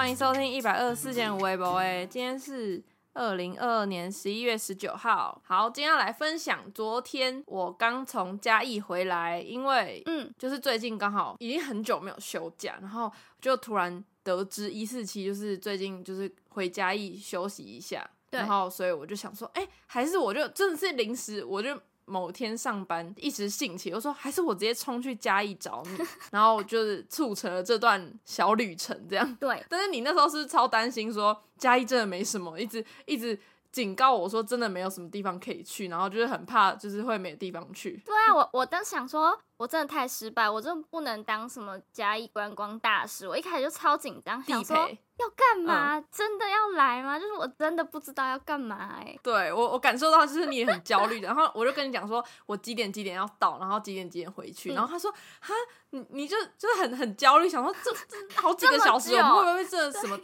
欢迎收听一百二十四件微博诶，今天是二零二二年十一月十九号。好，今天要来分享昨天我刚从嘉义回来，因为嗯，就是最近刚好已经很久没有休假，然后就突然得知一四七就是最近就是回嘉义休息一下，然后所以我就想说，哎、还是我就真的是临时我就。某天上班一时兴起，我说还是我直接冲去嘉义找你，然后就是促成了这段小旅程，这样。对，但是你那时候是是超担心说嘉义真的没什么，一直一直警告我说真的没有什么地方可以去，然后就是很怕就是会没地方去。对啊，我我当时想说，我真的太失败，我真的不能当什么嘉义观光大使。我一开始就超紧张，想说，要干嘛？真的要来吗？就是我真的不知道要干嘛哎、对我我感受到就是你也很焦虑，然后我就跟你讲说我几点几点要到，然后几点几点回去，嗯然后他说哈你你就就是很很焦虑，想说这这好几个小时，我们会不会真的什么？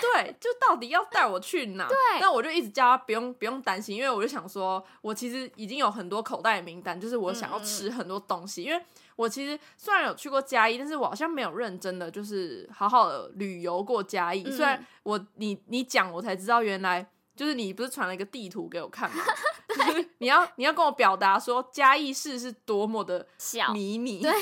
对，就到底要带我去哪？对那我就一直叫他不用不用担心，因为我就想说，我其实已经有很多口袋名单，就是我想要吃很多东西，因为我其实虽然有去过嘉义，但是我好像没有认真的就是好好的旅游过嘉义。嗯虽然我你你讲我才知道，原来就是你不是传了一个地图给我看吗？就是你要你要跟我表达说嘉义市是多么的小，迷你，对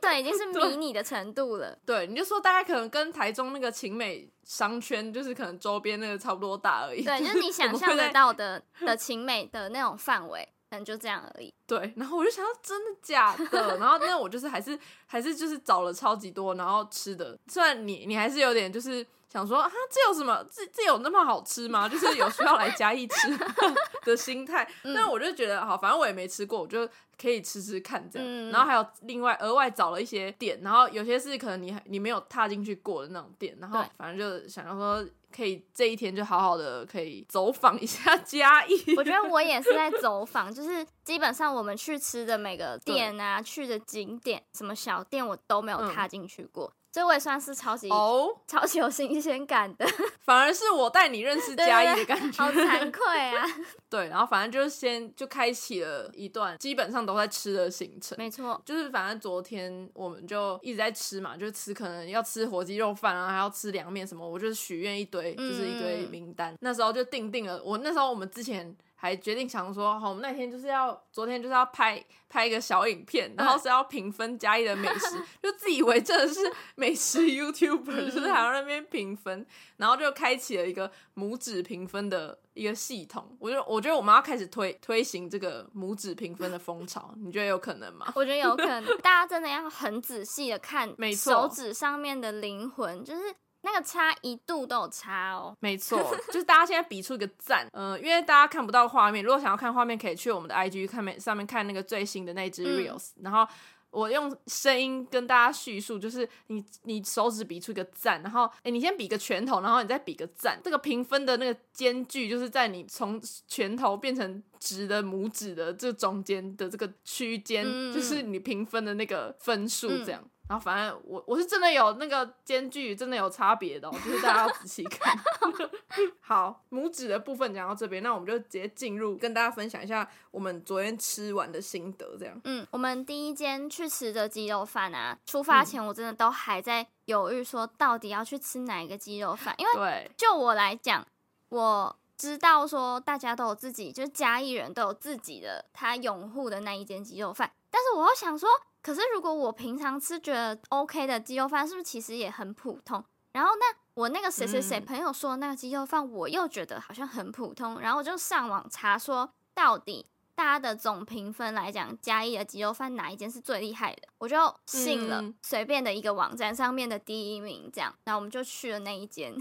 对，已经是 迷你的程度了。对，你就说大概可能跟台中那个晴美商圈，就是可能周边那个差不多大而已。对，就是你想象得到的的晴美的那种范围，可能就这样而已。对，然后我就想要真的假的，然后那我就是还是还是就是找了超级多，然后吃的，虽然你你还是有点就是想说啊，这有什么？这这有那么好吃吗？就是有需要来嘉义吃 的心态，嗯但我就觉得好，反正我也没吃过，我就可以吃吃看这样。嗯然后还有另外额外找了一些店，然后有些是可能你还你没有踏进去过的那种店，然后反正就想要说可以这一天就好好的可以走访一下 嘉义。我觉得我也是在走访，就是基本上我们去吃的每个店啊，去的景点，什么小店我都没有嗯踏进去过，所以我也算是超级、哦，超级有新鲜感的，反而是我带你认识嘉义的感觉。好惭愧啊！对，然后反正就是先就开启了一段基本上都在吃的行程。没错，就是反正昨天我们就一直在吃嘛，就吃可能要吃火鸡肉饭啊，还要吃凉面什么，我就是许愿一堆，就是一堆嗯名单。那时候就定定了，我那时候我们之前还决定想说，好，我们那天就是要昨天就是要拍拍一个小影片，然后是要评分嘉义的美食，就自以为真的是美食 YouTuber，就是还要那边评分，然后就开启了一个拇指评分的一个系统。我就我觉得我们要开始推推行这个拇指评分的风潮，你觉得有可能吗？我觉得有可能，大家真的要很仔细的看手指上面的灵魂，就是那个差一度都有差哦。没 错，就是大家现在比出一个赞，呃，因为大家看不到画面，如果想要看画面，可以去我们的 IG 看面上面看那个最新的那支嗯。Reels，、然后我用声音跟大家叙述，就是你你手指比出一个赞，然后哎，你先比个拳头，然后你再比个赞，这个评分的那个间距就是在你从拳头变成直的拇指的这中间的这个区间，嗯。就是你评分的那个分数这样。然后反正我我是真的有那个间距，真的有差别的、哦，就是大家要仔细看。好，拇指的部分讲到这边，那我们就直接进入跟大家分享一下我们昨天吃完的心得，这样。嗯，我们第一间去吃的鸡肉饭啊，出发前我真的都还在犹豫，说到底要去吃哪一个鸡肉饭，因为对，就我来讲，我知道说大家都有自己，就是嘉义人都有自己的他拥护的那一间鸡肉饭，但是我又想说，可是如果我平常吃觉得 OK 的鸡肉饭，是不是其实也很普通？然后那我那个谁谁谁嗯朋友说的那个鸡肉饭，我又觉得好像很普通，然后我就上网查说到底。大家的总评分来讲，嘉义的鸡肉饭哪一间是最厉害的？我就信了嗯随便的一个网站上面的第一名，这样，然后我们就去了那一间。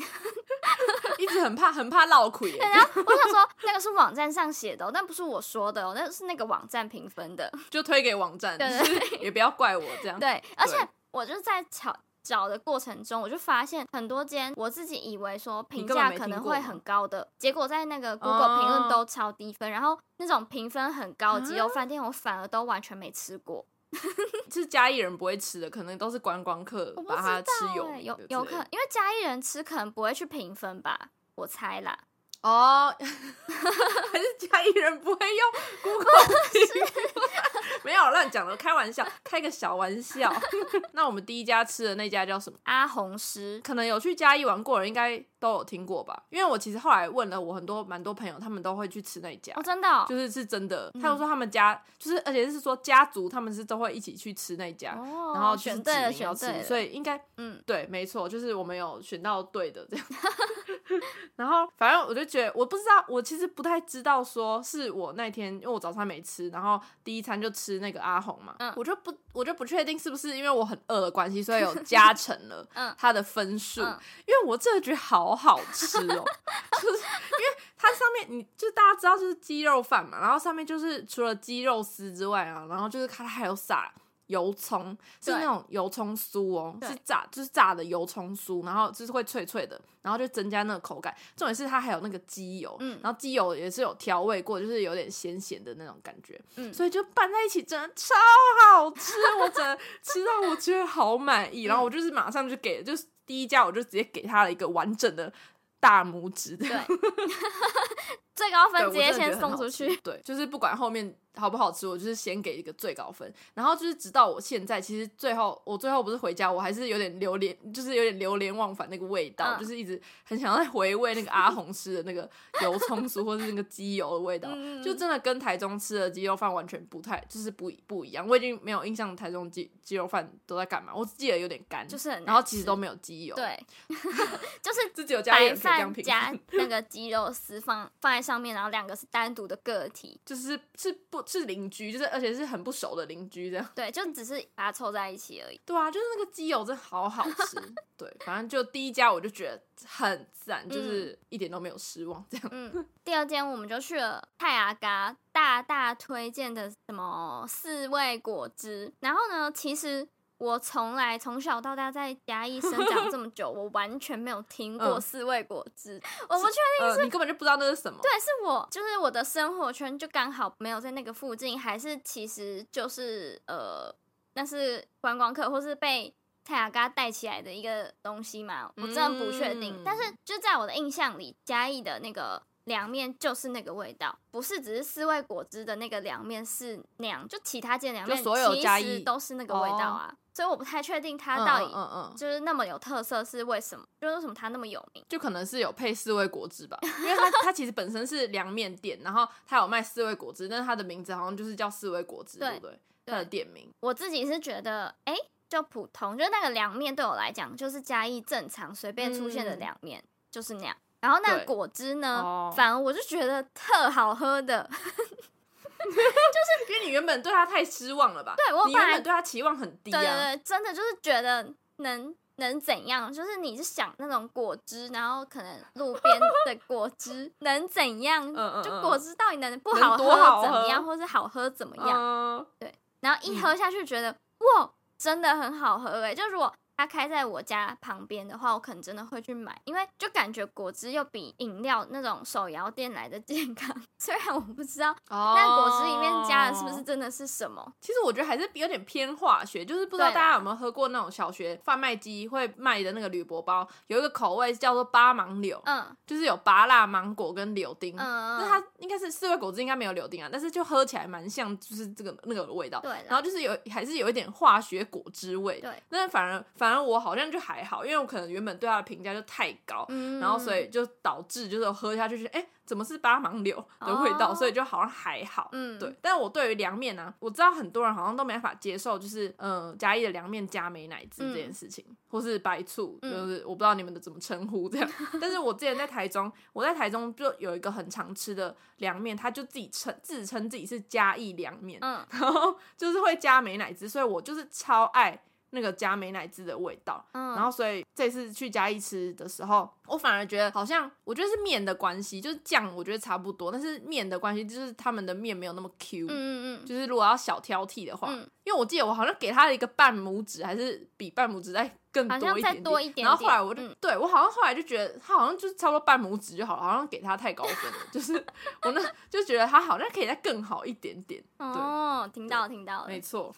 一直很怕很怕落亏耶，然后我想说，那个是网站上写的、哦，但不是我说的哦，那是那个网站评分的。就推给网站，也不要怪我这样。对，而且我就在找找的过程中，我就发现很多间我自己以为说评价可能会很高的，结果在那个 Google 评哦论都超低分，然后那种评分很高的鸡肉饭店，我反而都完全没吃过。是嘉义人不会吃的，可能都是观光客把它吃有欸有有可能，因为嘉义人吃可能不会去评分吧，我猜啦。哦，还是嘉义人不会用 Google，没有乱讲了，开玩笑，开个小玩笑。那我们第一家吃的那家叫什么？阿红师，可能有去嘉义玩过的人应该都有听过吧？因为我其实后来问了我很多蛮多朋友，他们都会去吃那家哦，，真的哦，就是是真的。他们说他们家就是，而且是说家族他们是都会一起去吃那家，哦然后就是选对了，选对了，所以应该嗯，对，没错，就是我们有选到对的这样。然后反正我就觉得，我不知道，我其实不太知道，说是我那天因为我早餐没吃，然后第一餐就吃那个阿红嘛，嗯我就不我就不确定是不是因为我很饿的关系，所以有加成了 嗯它的分数，嗯。因为我真的觉得好好吃哦，就是因为它上面你就大家知道就是鸡肉饭嘛，然后上面就是除了鸡肉丝之外啊，然后就是它还有撒油葱，是那种油葱酥哦，是炸就是炸的油葱酥，然后就是会脆脆的，然后就增加那个口感。重点是它还有那个鸡油，嗯。然后鸡油也是有调味过，就是有点咸咸的那种感觉，嗯。所以就拌在一起，真的超好吃，我真的吃到我觉得好满意，然后我就是马上就给，就是第一家我就直接给他了一个完整的大拇指，对，最高分直接先送出去，对，就是不管后面好不好吃，我就是先给一个最高分。然后就是直到我现在，其实最后我最后不是回家，我还是有点流连，就是有点流连忘返那个味道，嗯就是一直很想要再回味那个阿红吃的那个油葱酥或是那个鸡油的味道，嗯就真的跟台中吃的鸡肉饭完全不太，就是不一不一样。我已经没有印象台中鸡鸡肉饭都在干嘛，我只记得有点干，就是很然后其实都没有鸡油，，对，就是自己有家里白人可以这样评加。那个鸡肉丝放放在上面，然后两个是单独的个体，就是是不是邻居，就是而且是很不熟的邻居这样。对，就只是把它凑在一起而已。对啊，就是那个鸡油真的好好吃。对，反正就第一家我就觉得很赞，就是一点都没有失望。这样，嗯，第二间我们就去了泰阿嘎大大推荐的什么四味果汁，然后呢，其实。我从来从小到大在嘉义生长这么久，我完全没有听过嗯四味果汁。我不确呃，你根本就不知道那是什么。对，是我就是我的生活圈就刚好没有在那个附近，还是其实就是呃，那是观光客或是被泰雅嘎带起来的一个东西嘛？我真的不确定。嗯但是就在我的印象里，嘉义的那个凉面就是那个味道，不是只是四味果汁的那个凉面是那样，就其他间凉面就所有嘉义其实都是那个味道啊。所以我不太确定它嗯到底就是那么有特色是为什么，就是为什么它那么有名。就可能是有配四味果汁吧，因为它它其实本身是凉面店，然后它有卖四味果汁，但是它的名字好像就是叫四味果汁，对对不对？它的店名。我自己是觉得，哎、就普通，就是那个凉面对我来讲，就是加一正常随便出现的嗯凉面，就是那样。然后那个果汁呢，哦反而我就觉得特好喝的。因为你原本对他太失望了吧？对我本来原本对他期望很低对对真的就是觉得能能怎样？就是你是想那种果汁，然后可能路边的果汁能怎样？就果汁到底能不好多好怎么样，或是好喝怎么样？嗯，然后一喝下去觉得、哇，真的很好喝哎！就如果它开在我家旁边的话，我可能真的会去买，因为就感觉果汁又比饮料那种手摇店来的健康。虽然我不知道哦那果汁里面加的是不是真的是什么，其实我觉得还是有点偏化学，就是不知道大家有没有喝过那种小学贩卖机会卖的那个铝箔包，有一个口味叫做八芒柳，嗯就是有芭辣芒果跟柳丁。嗯，那它应该是四味果汁，应该没有柳丁啊，但是就喝起来蛮像，就是这个那个味道。对然后就是有还是有一点化学果汁味。对，那反而反而我好像就还好，因为我可能原本对它的评价就太高，嗯然后所以就导致就是喝下去就哎、诶怎么是八芒柳的味道，哦所以就好像还好。嗯对，但是我对于凉面呢、我知道很多人好像都没办法接受，就是嗯、呃嘉义的凉面加美乃滋这件事情，或是白醋，嗯就是我不知道你们的怎么称呼这样。但是我之前在台中，我在台中就有一个很常吃的凉面，他就自己称自称自己是嘉义凉面，嗯 然后就是会加美乃滋，所以我就是超爱那个加美乃滋的味道。嗯，然后所以这次去嘉义吃的时候，我反而觉得好像我觉得是面的关系，就是酱我觉得差不多，但是面的关系就是他们的面没有那么 Q。嗯嗯嗯，就是如果要小挑剔的话，嗯因为我记得我好像给他了一个半拇指，还是比半拇指再更多一点多一点然后后来我就、对我好像后来就觉得他好像就是差不多半拇指就好了，好像给他太高分了，就是 我那就觉得他好像可以再更好一点点。哦，听到听到了没。错，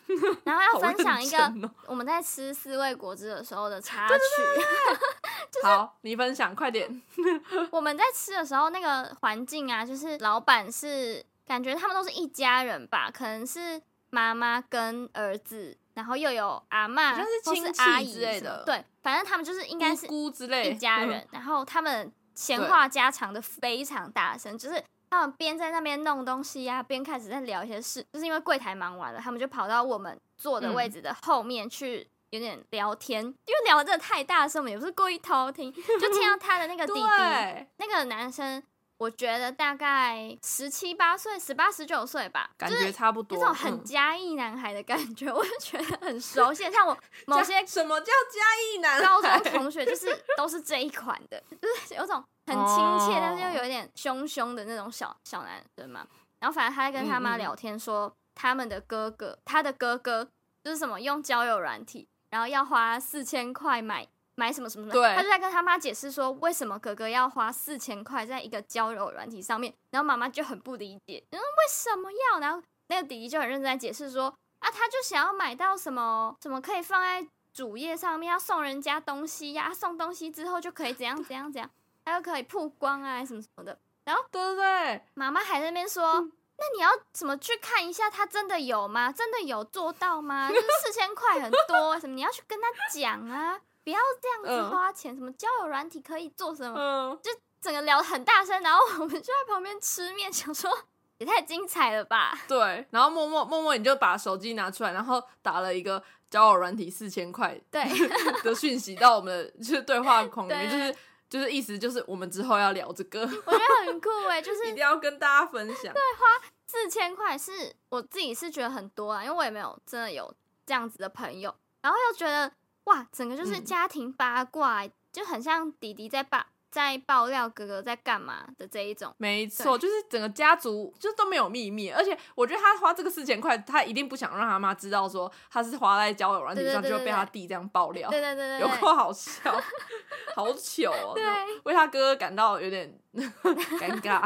然后要分享一个哦我们在吃四味果汁的时候的插曲，好，你分享快点。我们在吃的时候，那个环境啊，就是老板是感觉他们都是一家人吧，可能是妈妈跟儿子，然后又有阿嬷，好像是亲戚阿姨之类的对，反正他们就是应该是姑姑之类一家嗯人，然后他们闲话家常的非常大声，就是他们边在那边弄东西呀、边开始在聊一些事，就是因为柜台忙完了，他们就跑到我们坐的嗯位置的后面去。有点聊天，因为聊的真的太大声，我们也不是故意偷听，就听到他的那个弟弟，对，那个男生，我觉得大概十七八岁，十八十九岁吧，感就是觉差不多。那种很嗯嘉义男孩的感觉，我就觉得很熟悉。像我 某些什么叫嘉义男高中孩同学，就是 都是这一款的，就是有种很亲切，哦但是又有一点凶凶的那种小小男生嘛。然后反正他在跟他妈聊天说，他们的哥哥，他的哥哥就是什么用交友软体，然后要花四千块买买什么什么什么，他就在跟他妈解释说，为什么哥哥要花四千块在一个交友软体上面，然后妈妈就很不理解，嗯，为什么要？然后那个弟弟就很认真在解释说，啊，他就想要买到什么什么可以放在主页上面，要送人家东西呀、送东西之后就可以怎样怎样怎样，还有可以曝光啊什么什么的。然后对对对，妈妈还在那边说。嗯那你要怎么去看一下他真的有吗？真的有做到吗？就是四千块很多，什么你要去跟他讲啊，不要这样子嗯花钱。什么交友软体可以做什么？嗯，整个聊得很大声，然后我们就在旁边吃面，想说也太精彩了吧？对。然后默默默默你就把手机拿出来，然后打了一个交友软体四千块对，的讯息到我们的就是对话框里面，就是就是意思就是我们之后要聊这个，我觉得很酷哎，就是 一定要跟大家分享。对，花四千块是我自己是觉得很多啊，因为我也没有真的有这样子的朋友，然后又觉得哇，整个就是嗯家庭八卦欸、就很像弟弟在爆在爆料哥哥在干嘛的这一种。没错，就是整个家族就都没有秘密，而且我觉得他花这个四千块，他一定不想让他妈知道说他是花在交友软体上，就被他弟这样爆料，对对对对对，有够好笑，好糗哦，对为他哥哥感到有点 尴尬。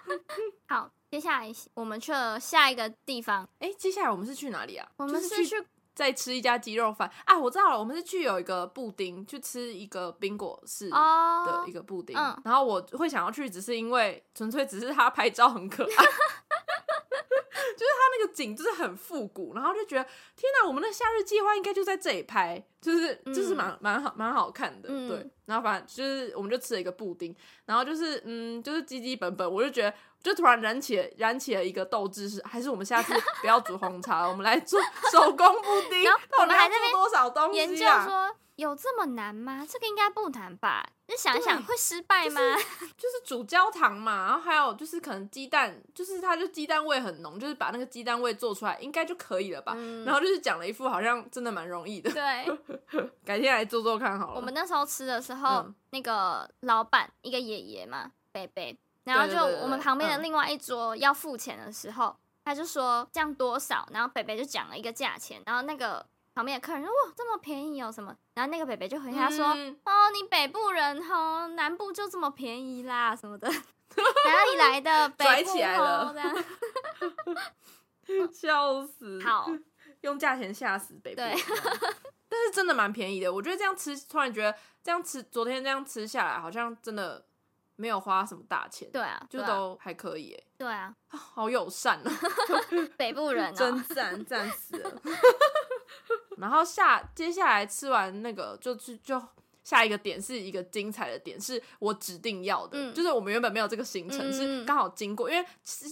好，接下来我们去了下一个地方，哎、接下来我们是去哪里啊？我们是去再吃一家鸡肉饭啊！我知道了，我们是去有一个布丁，去吃一个冰果式的哦一，个布丁。嗯然后我会想要去，只是因为纯粹只是他拍照很可爱，就是他那个景就是很复古，然后就觉得天哪，我们的夏日计划应该就在这里拍，就是就是蛮蛮好蛮好看的，嗯对。然后反正就是我们就吃了一个布丁，然后就是嗯就是基基本本，我就觉得。就突然燃起了燃起了一个斗志，是还是我们下次不要煮红茶了，我们来做 手工布丁。然后到底要我们还做多少东西啊？研究说有这么难吗？这个应该不难吧？你想一想会失败吗？就是煮焦糖嘛，然后还有就是可能鸡蛋，就是它就鸡蛋味很浓，就是把那个鸡蛋味做出来应该就可以了吧。嗯然后就是讲了一副好像真的蛮容易的，对，改天来做做看好了。我们那时候吃的时候，嗯那个老板一个爷爷嘛，贝贝，然后就我们旁边的嗯。另外一桌要付钱的时候，他就说这样多少，然后北北就讲了一个价钱，然后那个旁边的客人说哇这么便宜哦什么，然后那个北北就回他说、嗯。哦你北部人哦，南部就这么便宜啦什么的，哪里来的 北起来了 笑死，好，用价钱吓死北部。对但是真的蛮便宜的，我觉得这样吃，突然觉得这样吃，昨天这样吃下来，好像真的没有花什么大钱，对啊，就都还可以耶，对啊，啊好友善啊。北部人真哦，赞，赞死了。然后下接下来吃完那个，就去就下一个点是一个精彩的点，是我指定要的，嗯。就是我们原本没有这个行程，嗯是刚好经过，因为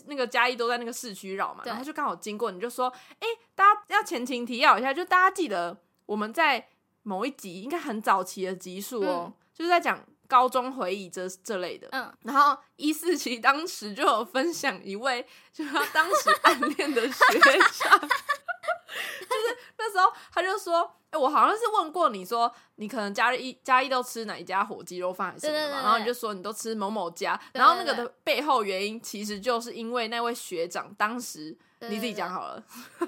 那个嘉义都在那个市区绕嘛，然后就刚好经过，你就说，哎、大家要前情提要一下，就大家记得我们在某一集应该很早期的集数哦，就是在讲高中回忆这这类的，嗯，然后一四期当时就有分享一位，就是他当时暗恋的学长，就是那时候他就说，哎、我好像是问过你说，你可能嘉一嘉一都吃哪一家火鸡肉饭还是什么的嘛，对对对对。然后你就说你都吃某某家，对然后那个的背后原因其实就是因为那位学长当时对你自己对讲好了，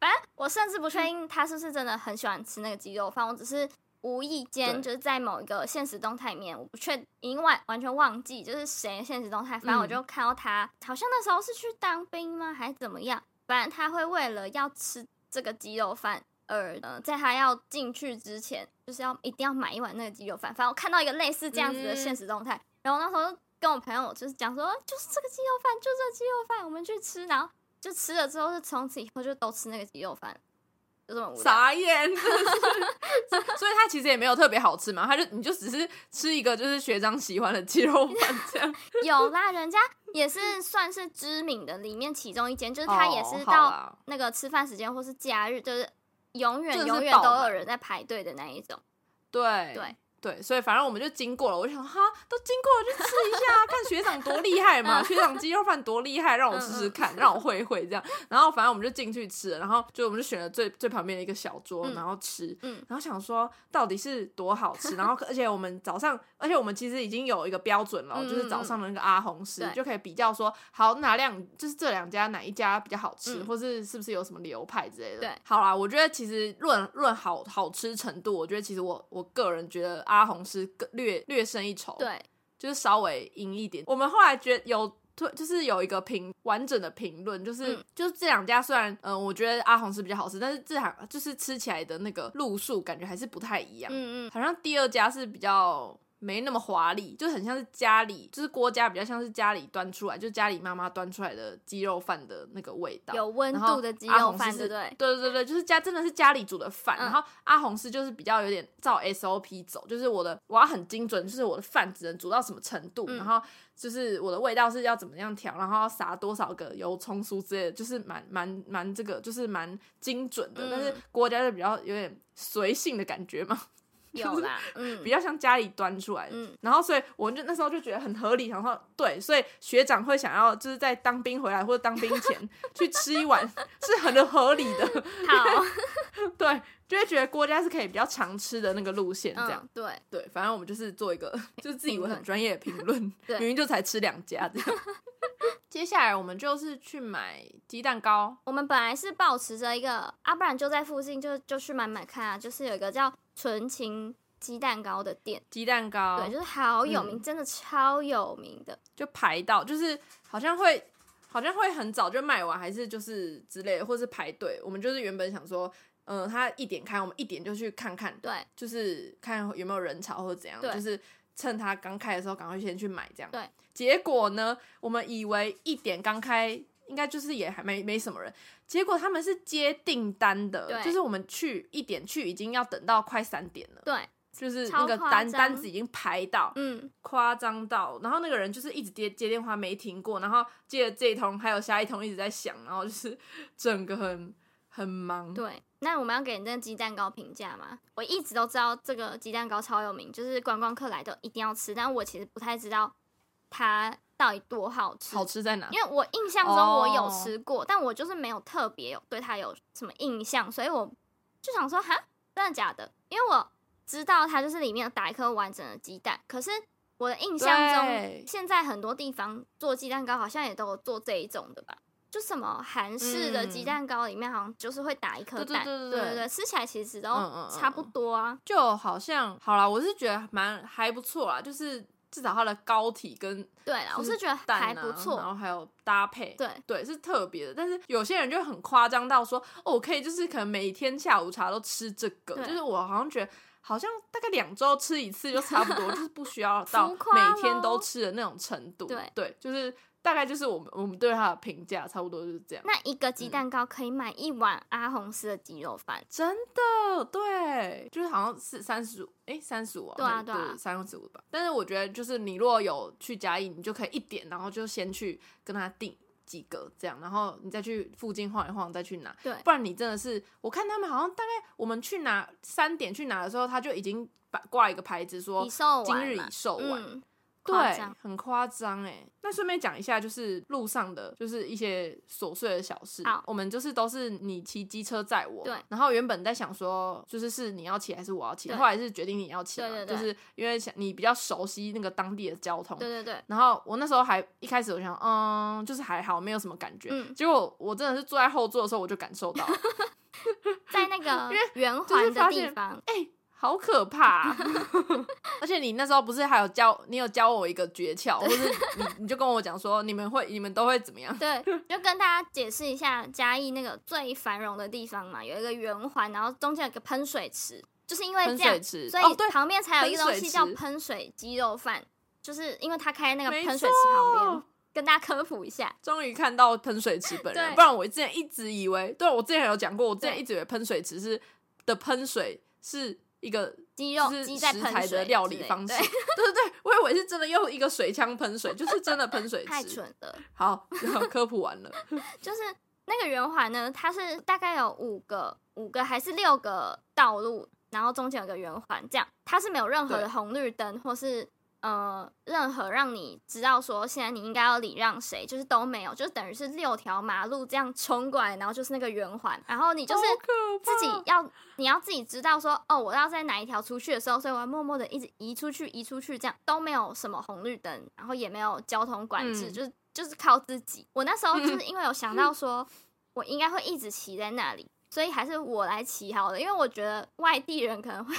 反正我甚至不确定他是不是真的很喜欢吃那个鸡肉饭，我只是无意间就是在某一个现实动态里面，我不确已经完完全忘记就是谁的现实动态，反正我嗯就看到他、好像那时候是去当兵吗，还是怎么样？反正他会为了要吃这个鸡肉饭儿呃，在他要进去之前，就是要一定要买一碗那个鸡肉饭。反正我看到一个类似这样子的现实动态，然后那时候跟我朋友就是讲说，就是这个鸡肉饭，就这个鸡肉饭，我们去吃，然后就吃了之后，就从此以后就都吃那个鸡肉饭。就这么无聊。傻眼，真的是。所以它其实也没有特别好吃嘛，它就你就只是吃一个就是学长喜欢的鸡肉饭这样，有啦，人家也是算是知名的里面其中一间，就是他也是哦好到啦。那个吃饭时间或是假日，就是永远永远爆满都有人在排队的那一种。对。对对，所以反正我们就经过了，我就想哈，都经过了就吃一下，看学长多厉害嘛，学长鸡肉饭多厉害，让我试试看，让我会一会这样。然后反正我们就进去吃了，然后就我们就选了最最旁边的一个小桌，嗯然后吃，嗯然后想说到底是多好吃，然后而且我们早上，而且我们其实已经有一个标准了，嗯就是早上的那个阿红师就可以比较说，好哪两就是这两家哪一家比较好吃，嗯或是是不是有什么流派之类的。对好啦，我觉得其实论论好好吃程度，我觉得其实我我个人觉得阿红是更略略胜一筹，，对，就是稍微赢一点。我们后来觉得有。推就是有一个评完整的评论，就是、嗯就是这两家虽然嗯、呃我觉得阿红是比较好吃，但是这两就是吃起来的那个路数感觉还是不太一样。嗯嗯，好像第二家是比较没那么华丽，就很像是家里，就是郭家比较像是家里端出来，就家里妈妈端出来的鸡肉饭的那个味道，有温度的鸡肉饭，是对对？对对对，就是家真的是家里煮的饭，嗯。然后阿红是就是比较有点照 SOP 走，就是我的我要很精准，就是我的饭只能煮到什么程度，嗯然后就是我的味道是要怎么样调，然后要撒多少个油葱酥之类的，就是蛮蛮蛮这个就是蛮精准的，嗯但是郭家就比较有点随性的感觉嘛，有啦，嗯比较像家里端出来的。嗯，然后，所以我就那时候就觉得很合理，然后对，所以学长会想要就是在当兵回来或者当兵前 去吃一碗是很合理的，好，对，就会觉得郭家是可以比较常吃的那个路线，这样、嗯，对，对，反正我们就是做一个就是自以为很专业的评论，明明就才吃两家这样。接下来我们就是去买鸡蛋糕，我们本来是保持着一个，啊，不然就在附近就就去买买看啊，就是有一个叫纯情鸡蛋糕的店，鸡蛋糕，对，就是好有名，嗯真的超有名的。就排到，就是好像会好像会很早就卖完，还是就是之类的，或是排队。我们就是原本想说，嗯、他一点开，我们一点就去看看，对就是看有没有人潮或者怎样，就是趁它刚开的时候赶快先去买这样。对，结果呢，我们以为一点刚开。应该就是也还没没什么人，结果他们是接订单的，就是我们去一点去已经要等到快三点了，对，就是那个单单子已经排到，嗯，夸张到，然后那个人就是一直接接电话没停过，然后接了这一通，还有下一通一直在响，然后就是整个很很忙。对。那我们要给那个鸡蛋糕评价吗？我一直都知道这个鸡蛋糕超有名，就是观光客来都一定要吃，但我其实不太知道它到底多好吃。好吃在哪？因为我印象中哦我有吃过但我就是没有特别有对它有什么印象，所以我就想说，哈，真的假的？因为我知道它就是里面有打一颗完整的鸡蛋，可是我的印象中，现在很多地方做鸡蛋糕好像也都有做这一种的吧？就什么韩式的鸡嗯蛋糕里面好像就是会打一颗对对蛋，对对对对对，吃起来其实都差不多啊。就好像好啦，我是觉得蛮还不错啦，就是至少它的膏体跟对啦，我是觉得还不错然。后还有搭配，对对，是特别的。但是有些人就很夸张到说，哦，我可以就是可能每天下午茶都吃这个，就是我好像觉得。好像大概两周吃一次就差不多，就是不需要 到每天都吃的那种程度。对就是大概就是我们我们对它的评价差不多就是这样。那一个嗯鸡蛋糕可以买一碗阿红丝的鸡肉饭，真的，对，就是好像是三十五，哎，三十五啊，对啊对啊三十五吧。但是我觉得，就是你如果有去嘉义，你就可以一点，然后就先去跟他订几个这样，然后你再去附近晃一晃，再去拿。对不然你真的是，我看他们好像大概我们去拿三点去拿的时候，他就已经把挂一个牌子说今日已售完。对，很夸张哎。那顺便讲一下，就是路上的，就是一些琐碎的小事。好。我们就是都是你骑机车载我，对。然后原本在想说，就是是你要骑还是我要骑，对。后来是决定你要骑嘛，对对对。就是因为想你比较熟悉那个当地的交通。对对对，然后我那时候还一开始我想，嗯，就是还好，没有什么感觉。嗯。结果我真的是坐在后座的时候，我就感受到，在那个 圆就是环的地方，哎、好可怕、啊！而且你那时候不是还有教你有教我一个诀窍，或是你你就跟我讲说你们会你们都会怎么样？对，就跟大家解释一下嘉义那个最繁荣的地方嘛，有一个圆环，然后中间有个喷水池，就是因为这样水，池，所以哦，旁边才有一个东西叫喷水鸡肉饭，就是因为他开那个喷水池旁边，跟大家科普一下。终于看到喷水池本人，对不然我之前一直以为，对我之前有讲过，我之前一直以为喷水池是的喷水是一个鸡肉是鸡在食喷水材的料理方式，对 对对对，我以为是真的用一个水枪喷水，就是真的喷水 太池。蠢了。好，科普完了，就是那个圆环呢，它是大概有五个、五个还是六个道路，然后中间有个圆环，这样它是没有任何的红绿灯或是呃任何让你知道说现在你应该要礼让谁，就是都没有，就等于是六条马路这样冲过来，然后就是那个圆环，然后你就是自己要你要自己知道说哦，我要在哪一条出去的时候，所以我要默默的一直移出去，移出去，这样都没有什么红绿灯，然后也没有交通管制，嗯就是就是靠自己。我那时候就是 因为有想到说，我应该会一直骑在那里，所以还是我来骑好了，因为我觉得外地人可能会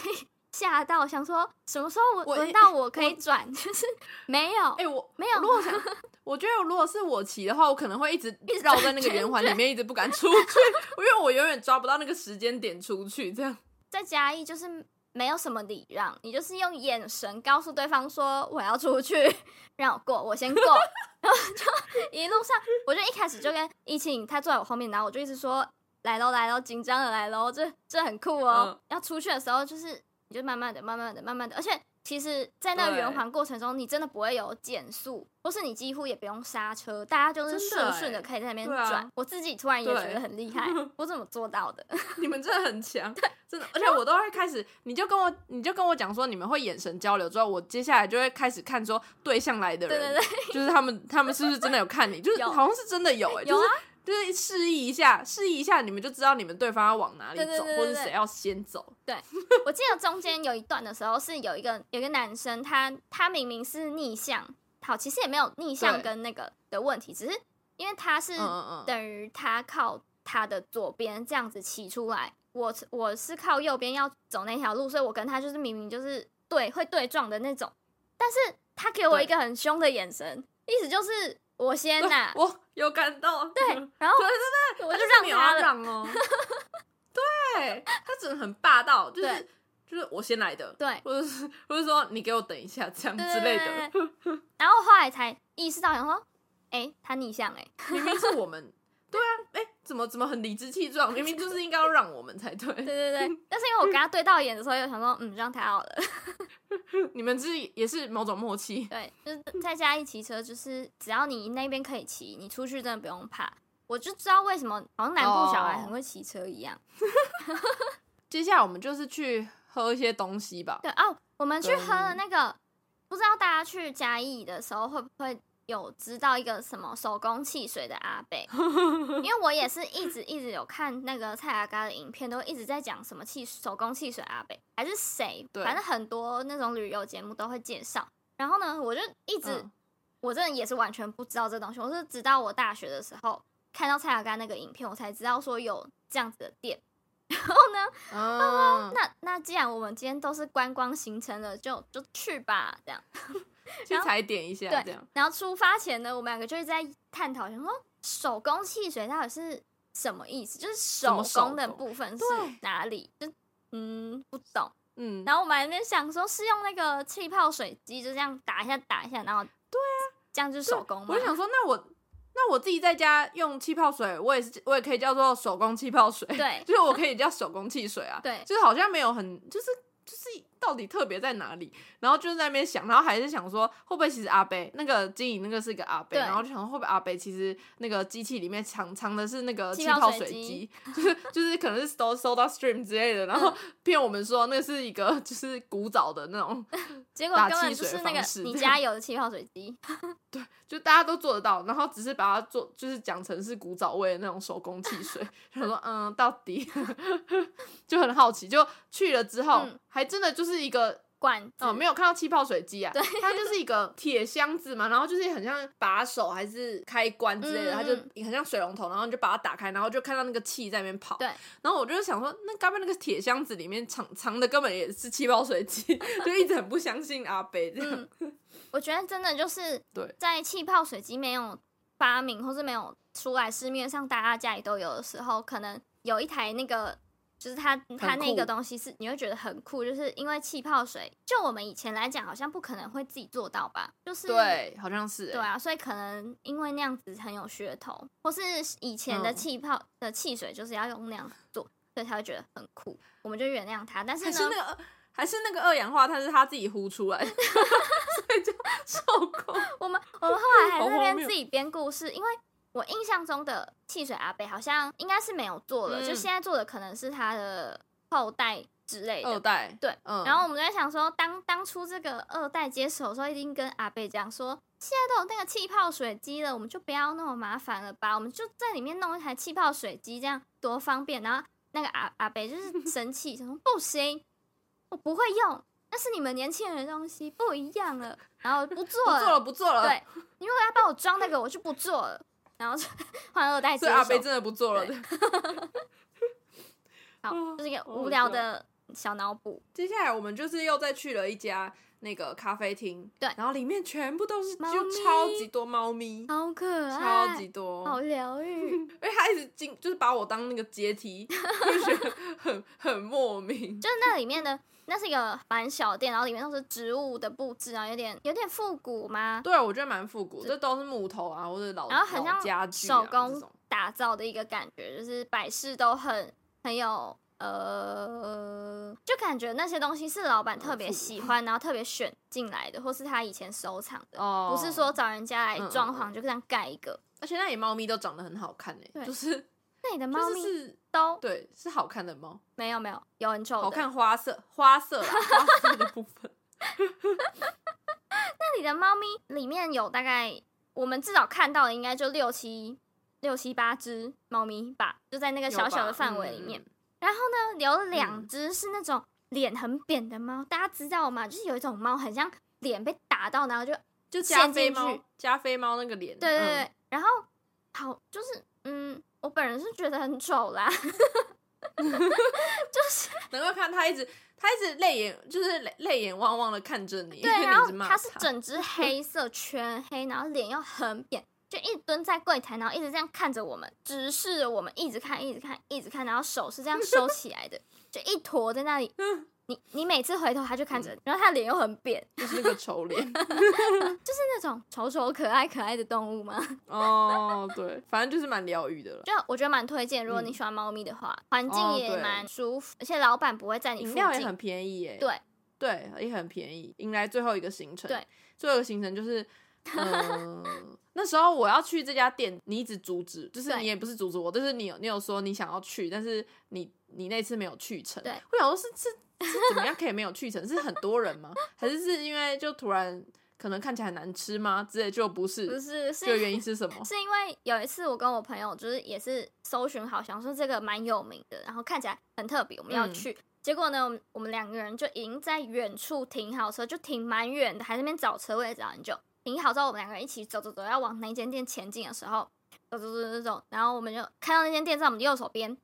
吓到，想说什么时候我我轮到我可以转，就是没有，哎、我没有如果想，我觉得如果是我骑的话，我可能会一直直绕在那个圆环里面，一直不敢出去，因为我永远抓不到那个时间点出去。这样，在嘉义就是没有什么礼让，你就是用眼神告诉对方说我要出去，让我过，我先过，然后就一路上，我就一开始就跟疫情他坐在我后面，然后我就一直说来喽来喽，紧张的来喽，这这很酷哦。嗯要出去的时候就是你就慢慢的、慢慢的、慢慢的，而且。其实，在那个圆环过程中，你真的不会有减速，或是你几乎也不用刹车，大家就是顺顺的欸可以在那边转。我自己突然也觉得很厉害，我怎么做到的？你们真的很强，真的，而且我都会开始，你就跟我，你就跟我讲说你们会眼神交流之后，我接下来就会开始看说对象来的对人，对对，就是他们，他们是不是真的有看你？就是好像是真的有、哎，有啊就是示意一下，示意一下，你们就知道你们对方要往哪里对对走，对对对或者谁要先走。对我记得中间有一段的时候，是有一个有一个男生，他他明明是逆向，好，其实也没有逆向跟那个的问题，只是因为他是等于他靠他的左边这样子骑出来，我我是靠右边要走那条路，所以我跟他就是明明就是对会对撞的那种，但是他给我一个很凶的眼神，意思就是我先对呐、我有感到，对，然后 对对对，我就让他了，让哦。对他真的很霸道，就是就是我先来的，对。或者是或者说你给我等一下这样之类对的。然后后来才意识到，想说，哎、他逆向哎、明明是我们，对啊，哎、怎么怎么很理直气壮？明明就是应该要让我们才对。对对对，但是因为我跟他对到眼的时候，又想说，嗯，让他好了。你们是也是某种默契，对，就是在家一骑车，就是只要你那边可以骑，你出去真的不用怕。我就知道为什么好像南部小孩哦很会骑车一样。接下来我们就是去喝一些东西吧。对哦，我们去喝了那个，不知道大家去嘉义的时候会不会有知道一个什么手工汽水的阿贝？因为我也是一直一直有看那个蔡阿嘎的影片，都一直在讲什么汽手工汽水阿贝，还是谁？反正很多那种旅游节目都会介绍。然后呢，我就一直、嗯我真的也是完全不知道这东西，我是直到我大学的时候看到蔡阿嘎那个影片，我才知道说有这样子的店。然后呢，嗯，那那既然我们今天都是观光行程了，就就去吧，这样。去踩点一下这样。，然后出发前呢，我们两个就是在探讨，想说手工汽水到底是什么意思？就是手工的部分是哪里？就嗯不懂。嗯，然后我们还在那边想说，是用那个气泡水机就这样打一下打一下，然后对啊，这样就是手工嘛我？就想说，那我那我自己在家用气泡水，我也是我也可以叫做手工气泡水，对 就是我可以叫手工汽水啊。对就是好像没有很就是。就是到底特别在哪里？然后就在那边想，然后还是想说，会不会其实阿贝那个经营那个是一个阿贝，然后就想说会不会阿贝其实那个机器里面藏藏的是那个气气泡泡水机，就是就是可能是 Soda Soda Stream 之类的，然后骗我们说那是一个就是古早的那种，打结果根本汽水就是那个你方式这家有的气泡水机。对就大家都做得到，然后只是把它做就是讲成是古早味的那种手工汽水，想说嗯，到底就很好奇，就去了之后，嗯还真的就是一个罐子，哦，没有看到气泡水机啊，它就是一个铁箱子嘛，然后就是很像把手还是开关之类的，嗯它就很像水龙头，然后你就把它打开，然后就看到那个气在那边跑。对，然后我就想说，那该不会那个铁箱子里面藏藏的根本也是气泡水机？就一直很不相信阿北这样。我觉得真的就是对在气泡水机没有发明或是没有出来市面上大家家里都有的时候，可能有一台那个。就是它，它那个东西是你会觉得很酷，就是因为气泡水，就我们以前来讲，好像不可能会自己做到吧？就是对，好像是、欸。对啊，所以可能因为那样子很有噱头，或是以前的嗯气泡的汽水就是要用那样做，所以才会觉得很酷，我们就原谅他。但是呢，还是那个还是那个二氧化碳是他自己呼出来的，所以就受够。我们我们后来还在那边自己编故事，因为我印象中的汽水阿贝好像应该是没有做了，就嗯现在做的可能是他的后代之类的。二代对，嗯，然后我们在想说，当当初这个二代接手的时候，一定跟阿贝讲说，现在都有那个气泡水机了，我们就不要那么麻烦了吧，我们就在里面弄一台气泡水机，这样多方便。然后那个阿阿贝就是 生气，想说不行，我不会用，那是你们年轻人的东西，不一样了，然后不做了，不做了，不做了。对，你如果要帮我装那个，我就不做了。然后就 换二代接手，所以阿北真的不做了。对 好，就是一个好无聊的小脑补。接下来我们就是又再去了一家那个咖啡厅，对然后里面全部都是猫就超级多猫咪，好可爱，超级多，好疗愈。因为他一直进，就是把我当那个阶梯，就觉得很很莫名。就是那里面的，那是一个蛮小店，然后里面都是植物的布置啊，有点有点复古吗？对，我觉得蛮复古，这都是木头啊，或者老老然后很像家具、啊、手工打造的一个感觉，就是摆饰都很很有呃，就感觉那些东西是老板特别喜欢，然后特别选进来的，或是他以前收藏的，哦，不是说找人家来装潢就这样盖一个。而且那里猫咪都长得很好看诶、对就是那里的猫咪是是都对，是好看的猫，没有没有有很丑的，好看花色花色啦，花色的部分。那里的猫咪里面有大概我们至少看到的应该就六七六七八只猫咪吧，就在那个小小的范围里面。嗯然后呢，有两只是那种脸很扁的猫，大家知道吗？就是有一种猫很像脸被打到，然后就就加菲猫，加菲猫那个脸，对对对，嗯。然后好就是嗯，我本人是觉得很丑啦，就是 能够看它一直它一直泪眼，就是泪泪眼汪汪的看着你，对，然后它是整只黑色全黑，然后脸又很扁，就一直蹲在柜台，然后一直这样看着我们，直视着我们，一直看，一直看，一直看，然后手是这样收起来的，就一坨在那里。你你每次回头，他就看着你，然后他脸又很扁，就是那个丑脸。就是那种丑丑可爱可爱的动物吗？哦，对，反正就是蛮疗愈的了。就我觉得蛮推荐，如果你嗯喜欢猫咪的话，环境也蛮舒服，而且老板不会在你饮料也很。便宜耶，对对，也很便宜。迎来最后一个行程，对，最后一个行程就是，嗯、那时候我要去这家店，你一直阻止，就是你也不是阻止我，就是你有你有说你想要去，但是你你那次没有去成。对，我想说是是是怎么样可以没有去成？是很多人吗？还是是因为就突然可能看起来很难吃吗？之类就不是，不是，是就原因是什么？是因为有一次我跟我朋友就是也是搜寻好，想说这个蛮有名的，然后看起来很特别，我们要嗯去。结果呢，我们我们两个人就已经在远处停好车，就停蛮远的，还在那边找车位找很久。停好之后，我们两个人一起走走走，要往那间店前进的时候，走走走走走，然后我们就看到那间店在我们的右手边，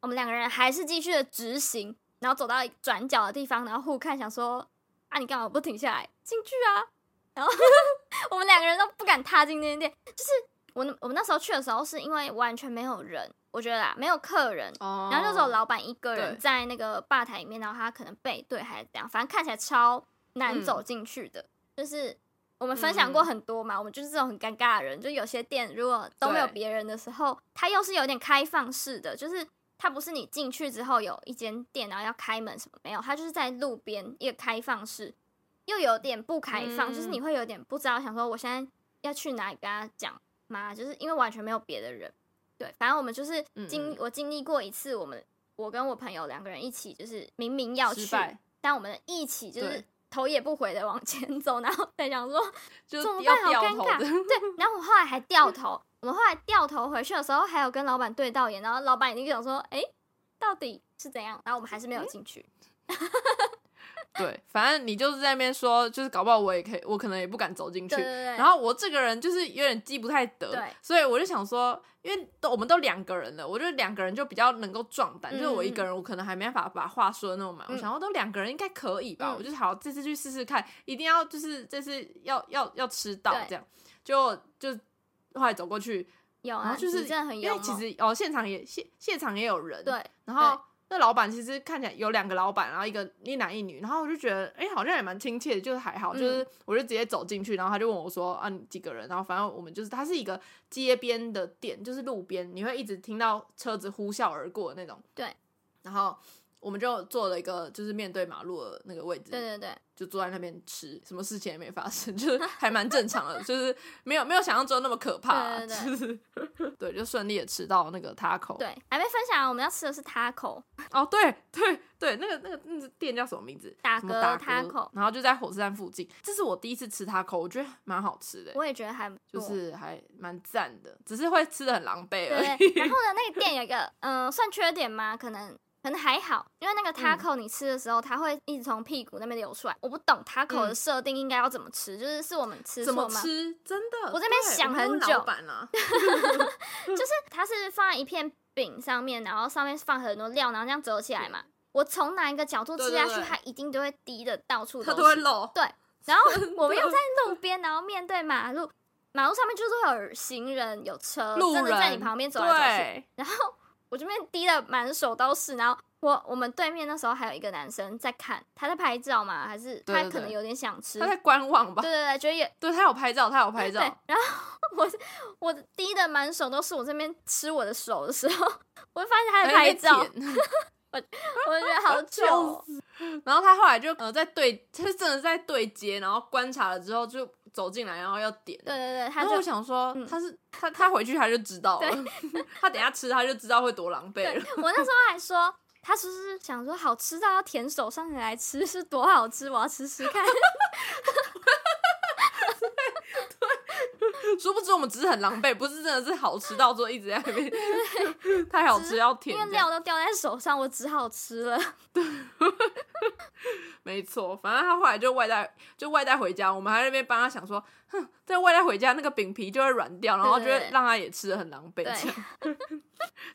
我们两个人还是继续的直行，然后走到转角的地方，然后互看，想说啊，你干嘛不停下来进去啊？然后 我们两个人都不敢踏进那间店，就是我我们那时候去的时候，是因为完全没有人，我觉得啦，没有客人，哦，然后就只有老板一个人在那个吧台里面，然后他可能背对还是怎样，反正看起来超难走进去的。就是我们分享过很多嘛，我们就是这种很尴尬的人，就有些店如果都没有别人的时候，它又是有点开放式的，就是它不是你进去之后有一间店，然后要开门什么没有，它就是在路边一个开放式，又有点不开放，嗯就是你会有点不知道，想说我现在要去哪里跟他讲吗？就是因为完全没有别的人。对，反正我们就是嗯经、嗯。我经历过一次，我们我跟我朋友两个人一起，就是明明要去，但我们一起就是对头也不回的往前走，然后在想说 就怎么办？好尴尬。对，然后我后来还掉头，我们后来掉头回去的时候，还有跟老板对到眼，然后老板已经想说，哎、到底是怎样？然后我们还是没有进去。对，反正你就是在那边说，就是搞不好我也可以，我可能也不敢走进去。对对对。然后我这个人就是有点记不太得，所以我就想说，因为都我们都两个人了，我觉得两个人就比较能够壮胆，嗯就是我一个人，我可能还没办法把话说的那么满。嗯我想说都两个人应该可以吧，嗯我就好这次去试试看，一定要就是这次要要要吃到对这样，就就后来走过去，有啊，然后就是真的很因。为其实哦现场也现现场也有人，对，然后那老板其实看起来有两个老板，然后一个一男一女，然后我就觉得，哎、好像也蛮亲切的，就是还好，嗯就是我就直接走进去，然后他就问我说，啊，你几个人？然后反正我们就是，它是一个街边的店，就是路边，你会一直听到车子呼啸而过的那种。对。然后我们就坐了一个就是面对马路的那个位置，对对对，就坐在那边吃，什么事情也没发生，就是 还蛮正常的，就是没有没有想象中那么可怕、啊，对对就是 对，就顺利的吃到那个 taco。对，还没分享，我们要吃的是 taco，哦，对对对，那个那个那个店叫什么名字？打嗝什么打 taco 然后就在火车站附近。这是我第一次吃 taco，我觉得蛮好吃的，我也觉得还就是还蛮赞的，只是会吃的很狼狈而已。然后呢，那个店有一个，嗯、算缺点吗？可能可能还好，因为那个嗯 taco 你吃的时候，它会一直从屁股那边流出来。我不懂 taco 的嗯设定应该要怎么吃，就是是我们吃怎么吗？吃？真的，我这边想很久 就是它是放在一片饼上面，然后上面放很多料，然后这样折起来嘛。我从哪一个角度吃下去，它一定都会滴的到处它都是。都会漏。对，然后 我们又在路边，然后面对马路，马路上面就是会有行人、有车，路真的在你旁边走来走去。然后我这边滴的满手都是，然后我我们对面那时候还有一个男生在看，他在拍照嘛，还是他可能有点想吃，他在观望吧对？对对，觉得也对他有拍照，他有拍对照。。然后我我滴的满手都是，我这边吃我的手的时候，我就发现他在拍照，我我就觉得好糗哦。然后他后来就呃在对，他是真的在对接，然后观察了之后就走进来，然后要点。对对对，他就想说，嗯他是他他回去他就知道了，他等下吃他就知道会多狼狈了。我那时候还说。他是不是想说好吃到要舔手上来吃是多好吃？我要吃吃看。殊不知我们只是很狼狈，不是真的是好吃到之后一直在那边 太好吃要舔因为。料都掉在手上，我只好吃了。对 没错，反正他后来就外带就外带回家，我们还在那边帮他想说，哼，在外带回家那个饼皮就会软掉，然后就会让他也吃的很狼狈。对这样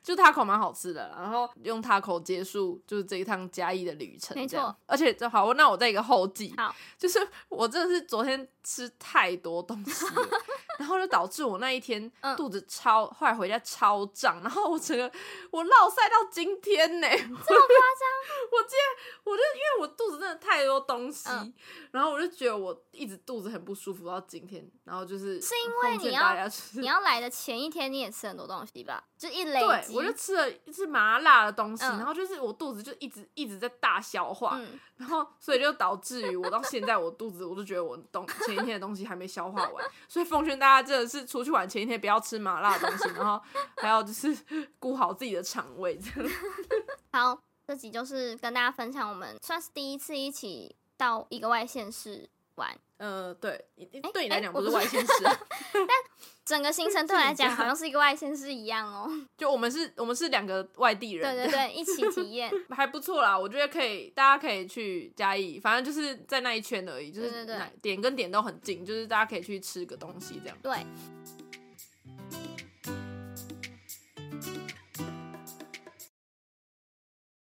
就 taco 蛮好吃的，然后用 taco 结束就是这一趟嘉义的旅程，没错。而且就好，那我在一个后记，好，就是我真的是昨天吃太多东西了，然后就导致我那一天嗯肚子超，后来回家超胀，然后我整个我落晒到今天呢，这么夸张？我今天我就因为我肚子真的太多东西，嗯然后我就觉得我一直肚子很不舒服到今天，然后就是是因为你要就是你要来的前一天你也吃很多东西吧？就一累对，积，我就吃了一次麻辣的东西，嗯然后就是我肚子就一直一直在大消化，嗯，然后所以就导致于我到现在我肚子我都觉得我东前一天的东西还没消化完，所以奉劝大家真的是出去玩前一天不要吃麻辣的东西，然后还要就是顾好自己的肠胃这样。好，这集就是跟大家分享我们算是第一次一起到一个外县市玩，呃，对，哎对你来讲不是外县市 啊，整个行程对我来讲 好像是一个外县市一样哦。就我们是我们是两个外地人，对对对，一起体验。还不错啦，我觉得可以，大家可以去嘉义，反正就是在那一圈而已，就是点跟点都很近，就是大家可以去吃个东西这样。对，